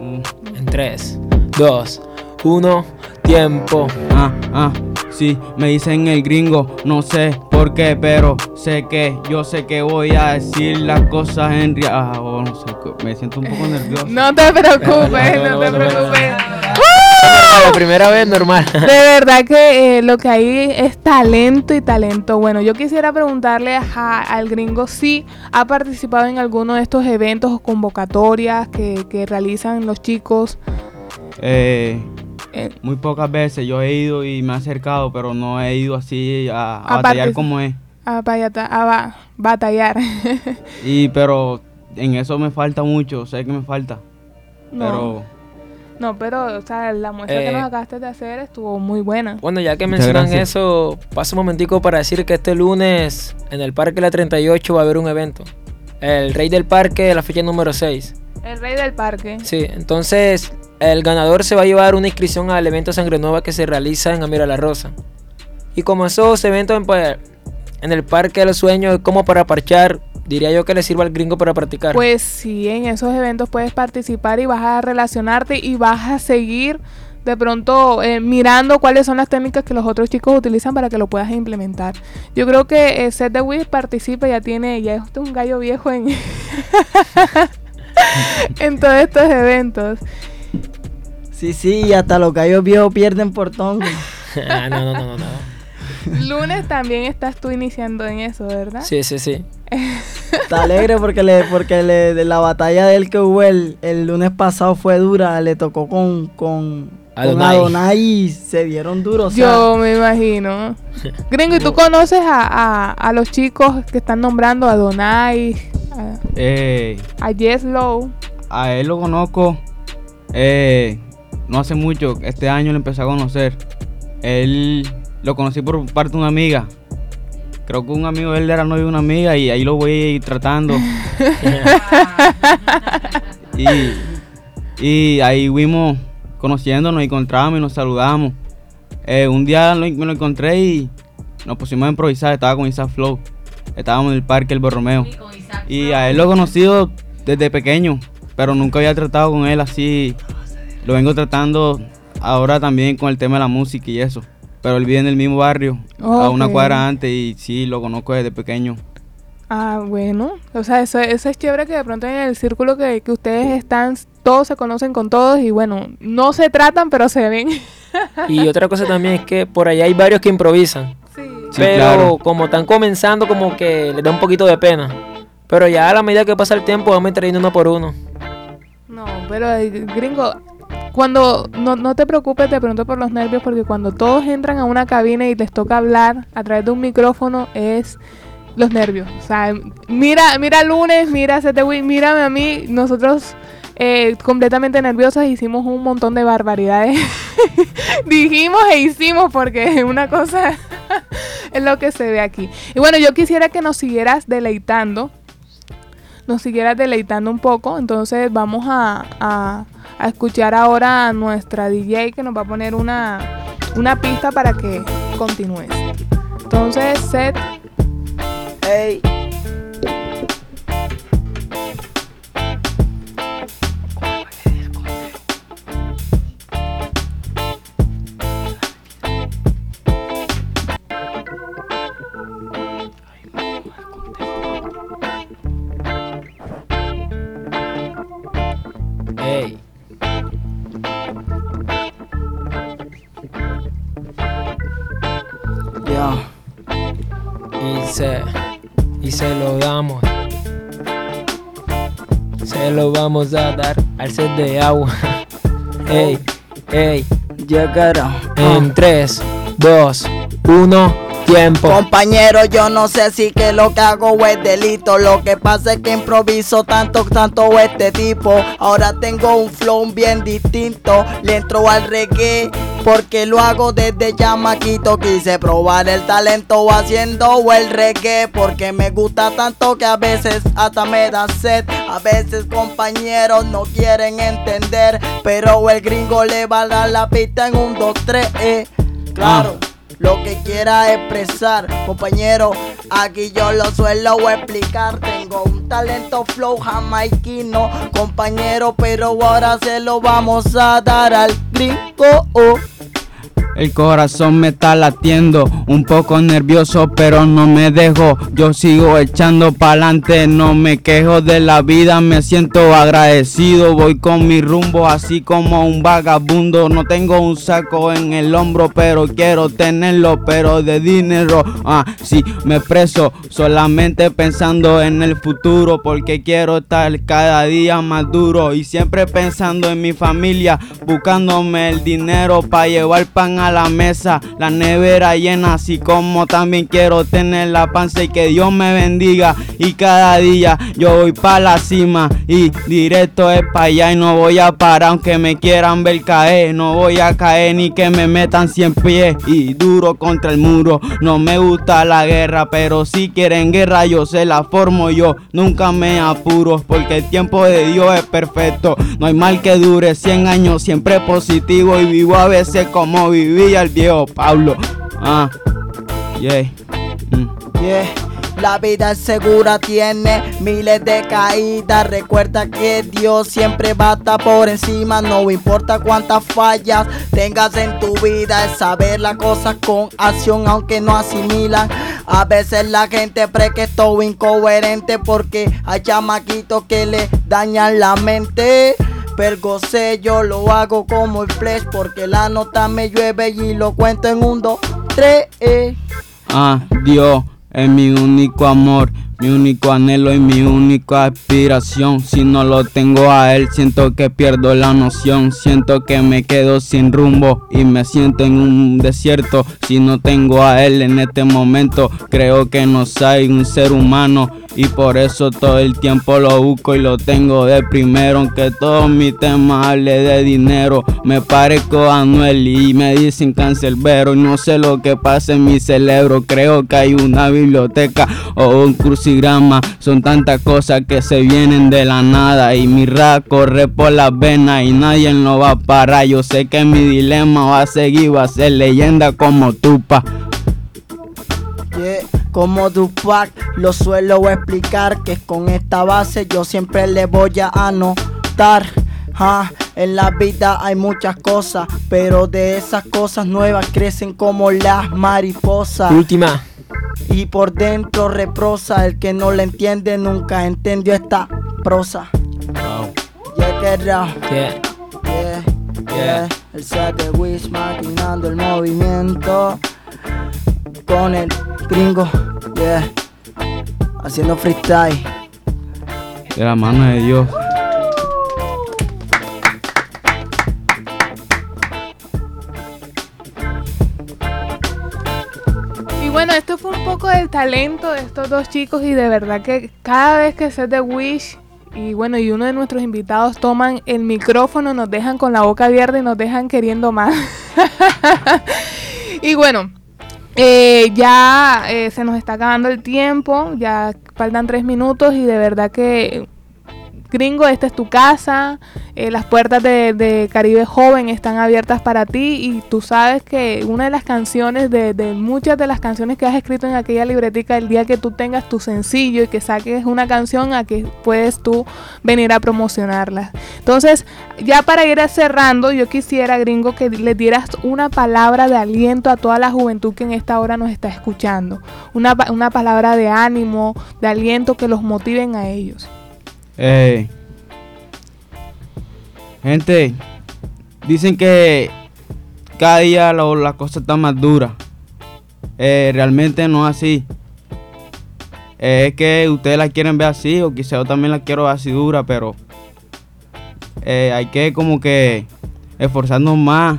Mm. En 3, 2, 1. Tiempo. Ah, ah, sí, me dicen el gringo, no sé por qué, pero sé que yo sé que voy a decir las cosas en real. Ah, oh, no sé, me siento un poco nervioso. no te preocupes, no te preocupes. La primera vez normal. De verdad que eh, lo que hay es talento y talento. Bueno, yo quisiera preguntarle a- al gringo si ha participado en alguno de estos eventos o convocatorias que, que realizan los chicos. Eh, Eh, muy pocas veces yo he ido y me he acercado, pero no he ido así a, batallar como es. a, bayata- a ba- batallar. Y pero en eso me falta mucho, sé que me falta. No. Pero no, pero o sea, la muestra que Eh, nos acabaste de hacer estuvo muy buena. Bueno, ya que Muchas mencionan gracias. eso, paso un momentico para decir que este lunes en el Parque La 38 va a haber un evento. El Rey del Parque, la fecha número 6. El rey del parque. Sí, entonces el ganador se va a llevar una inscripción al evento Sangre Nueva que se realiza en Amira La Rosa. Y como esos eventos pues, en el Parque de los Sueños como para parchar, diría yo que le sirva al gringo para practicar. Pues sí, en esos eventos puedes participar y vas a relacionarte y vas a seguir de pronto eh, mirando cuáles son las técnicas que los otros chicos utilizan para que lo puedas implementar. Yo creo que eh, Seth participa, ya tiene, ya es un gallo viejo en, en todos estos eventos. Sí, sí, y hasta los gallos viejos pierden por tongo. Ah, no, no, no, no, no. Lunes también estás tú iniciando en eso, ¿verdad? Sí, sí, sí. Está alegre porque le, porque le, de la batalla de él que hubo el, el lunes pasado fue dura, le tocó con, con, con Adonai. Adonai y se dieron duros. o sea, Yo me imagino. Gringo, ¿y tú conoces a, a- a los chicos que están nombrando a Donai, a, eh, a Jess Lowe? a él lo conozco eh, no hace mucho, este año lo empecé a conocer. Él lo conocí por parte de una amiga. Creo que un amigo de él era novio de una amiga y ahí lo voy tratando. y, y ahí fuimos conociéndonos, nos encontramos y nos saludamos. Eh, un día lo- me lo encontré y nos pusimos a improvisar, estaba con Isaac Flow. Estábamos en el parque El Borromeo. Y Y a él lo he conocido desde pequeño, pero nunca había tratado con él así. Lo vengo tratando ahora también con el tema de la música y eso. Pero él vive en el mismo barrio, a una cuadra antes, y sí, lo conozco desde pequeño. Ah, bueno. O sea, eso, eso es chévere que de pronto en el círculo que, que ustedes están, todos se conocen con todos y bueno, no se tratan, pero se ven. Y otra cosa también es que por allá hay varios que improvisan. Sí. Sí, pero claro. como están comenzando, como que les da un poquito de pena. Pero ya a la medida que pasa el tiempo, vamos trayendo uno por uno. No, pero gringo, cuando no, no te preocupes de pronto por los nervios, porque cuando todos entran a una cabina y les toca hablar a través de un micrófono, es los nervios. O sea, mira, mira lunes, mira CTW, mírame a mí, nosotros eh, completamente nerviosas, hicimos un montón de barbaridades. Dijimos e hicimos porque una cosa es lo que se ve aquí. Y bueno, yo quisiera que nos siguieras deleitando, nos siguieras deleitando un poco, entonces vamos a, a, escuchar ahora a nuestra DJ que nos va a poner una, una pista para que continúes. Entonces, set. Vamos a dar al set de agua. Ey, ey. Llegaron. En 3, 2, 1, tiempo. Compañero, yo no sé si que lo que hago es delito. Lo que pasa es que improviso tanto, tanto este tipo. Ahora tengo un flow bien distinto. Le entro al reggae. Porque lo hago desde chamaquito Quise probar el talento haciendo el reggae Porque me gusta tanto que a veces hasta me da sed A veces compañeros no quieren entender Pero el gringo le va a dar la pista en un 2, 3, eh Claro lo que quiera expresar, compañero. Aquí yo lo suelo explicar. Tengo un talento flow jamaiquino, compañero, pero ahora se lo vamos a dar al gringo. El corazón me está latiendo, un poco nervioso, pero no me dejo. Yo sigo echando pa'lante, no me quejo de la vida, me siento agradecido. Voy con mi rumbo, así como un vagabundo. No tengo un saco en el hombro, pero quiero tenerlo, pero de dinero. Ah, sí, me preso, solamente pensando en el futuro, porque quiero estar cada día más duro. Y siempre pensando en mi familia, buscándome el dinero para llevar pan a la mesa, la nevera llena, así como también quiero tener la panza y que Dios me bendiga. Y cada día yo voy para la cima y directo es para allá y no voy a parar aunque me quieran ver caer. No voy a caer ni que me metan 100 pies y duro contra el muro. No me gusta la guerra, pero si quieren guerra yo se la formo yo. Nunca me apuro porque el tiempo de Dios es perfecto. No hay mal que dure 100 años, siempre positivo y vivo a veces como vivía el viejo Pablo. Ah, yeah. Mm. Yeah. La vida es segura, tiene miles de caídas. Recuerda que Dios siempre va a estar por encima. No importa cuántas fallas tengas en tu vida. Es saber las cosas con acción, aunque no asimilan. A veces la gente cree que estoy incoherente porque hay chamaquitos que le dañan la mente. Pero sé, yo lo hago como el flash porque la nota me llueve y lo cuento en un, dos, tres. eh. Ah, es mi único amor, mi único anhelo y mi única aspiración. Si no lo tengo a él, siento que pierdo la noción. Siento que me quedo sin rumbo y me siento en un desierto. Si no tengo a él en este momento, creo que no soy un ser humano. Y por eso todo el tiempo lo busco y lo tengo de primero. Aunque todo mi tema hable de dinero, me parezco a Anuel y me dicen cancerbero. Y no sé lo que pasa en mi cerebro. Creo que hay una biblioteca o un crucigrama. Son tantas cosas que se vienen de la nada. Y mi rap corre por las venas y nadie lo va a parar. Yo sé que mi dilema va a seguir, va a ser leyenda como Tupa. Yeah, Como Tupac lo suelo explicar que con esta base yo siempre le voy a anotar. Ja, en la vida hay muchas cosas, pero de esas cosas nuevas crecen como las mariposas. Última. Y por dentro reprosa, el que no le entiende nunca entendió esta prosa. Yeah, down. Yeah. Yeah, yeah. El set de Wish maquinando el movimiento con el gringo, yeah. Haciendo freestyle. De la mano de Dios. Bueno, esto fue un poco del talento de estos dos chicos y de verdad que cada vez que Set de Wish Y bueno, y uno de nuestros invitados toman el micrófono, nos dejan con la boca abierta y nos dejan queriendo más. y bueno, eh, ya eh, se nos está acabando el tiempo, ya faltan tres minutos y de verdad que gringo, esta es tu casa, eh, las puertas de, Caribe Joven están abiertas para ti y tú sabes que una de las canciones, de, muchas de las canciones que has escrito en aquella libretica, el día que tú tengas tu sencillo y que saques una canción a que puedes tú venir a promocionarla. Entonces, ya para ir cerrando, yo quisiera, gringo, que le dieras una palabra de aliento a toda la juventud que en esta hora nos está escuchando. Una, una palabra de ánimo, de aliento que los motiven a ellos. Gente, dicen que cada día la cosa está más dura. Eh, realmente no es así. Eh, es que ustedes la quieren ver así o quizá yo también la quiero ver así dura, pero eh, hay que como que esforzarnos más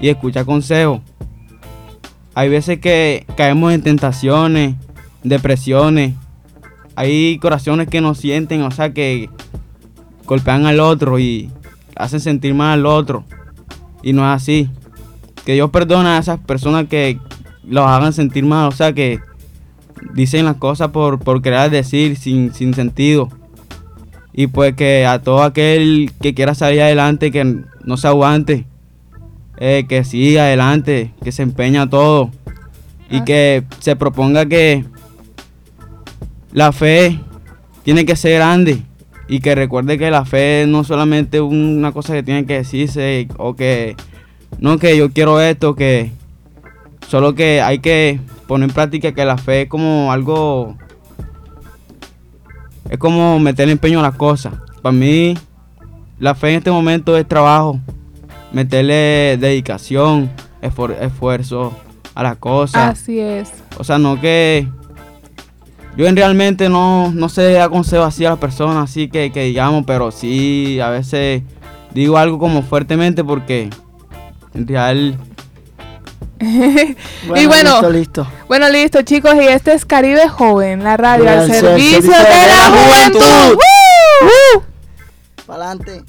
y escuchar consejos. Hay veces que caemos en tentaciones, depresiones, hay corazones que no sienten, o sea, que golpean al otro y hacen sentir mal al otro. Y no es así. Que Dios perdona a esas personas que los hagan sentir mal, o sea, que dicen las cosas por, por querer decir sin, sin sentido. Y pues que a todo aquel que quiera salir adelante, que no se aguante, eh, que siga adelante, que se empeña todo. Y que se proponga que la fe tiene que ser grande y que recuerde que la fe no solamente una cosa que tiene que decirse o que no que yo quiero esto, que solo que hay que poner en práctica que la fe es como algo es como meter empeño a las cosas. Para mí la fe en este momento es trabajo, meterle dedicación, esfuerzo a las cosas. Así es. O sea, no que yo realmente no, no sé aconsejo así a las personas, así que, que digamos, pero sí a veces digo algo como fuertemente porque en real y bueno, listo, listo. Bueno, listo, chicos. Y este es Caribe Joven, la radio al servicio, de, la, juventud. Para adelante.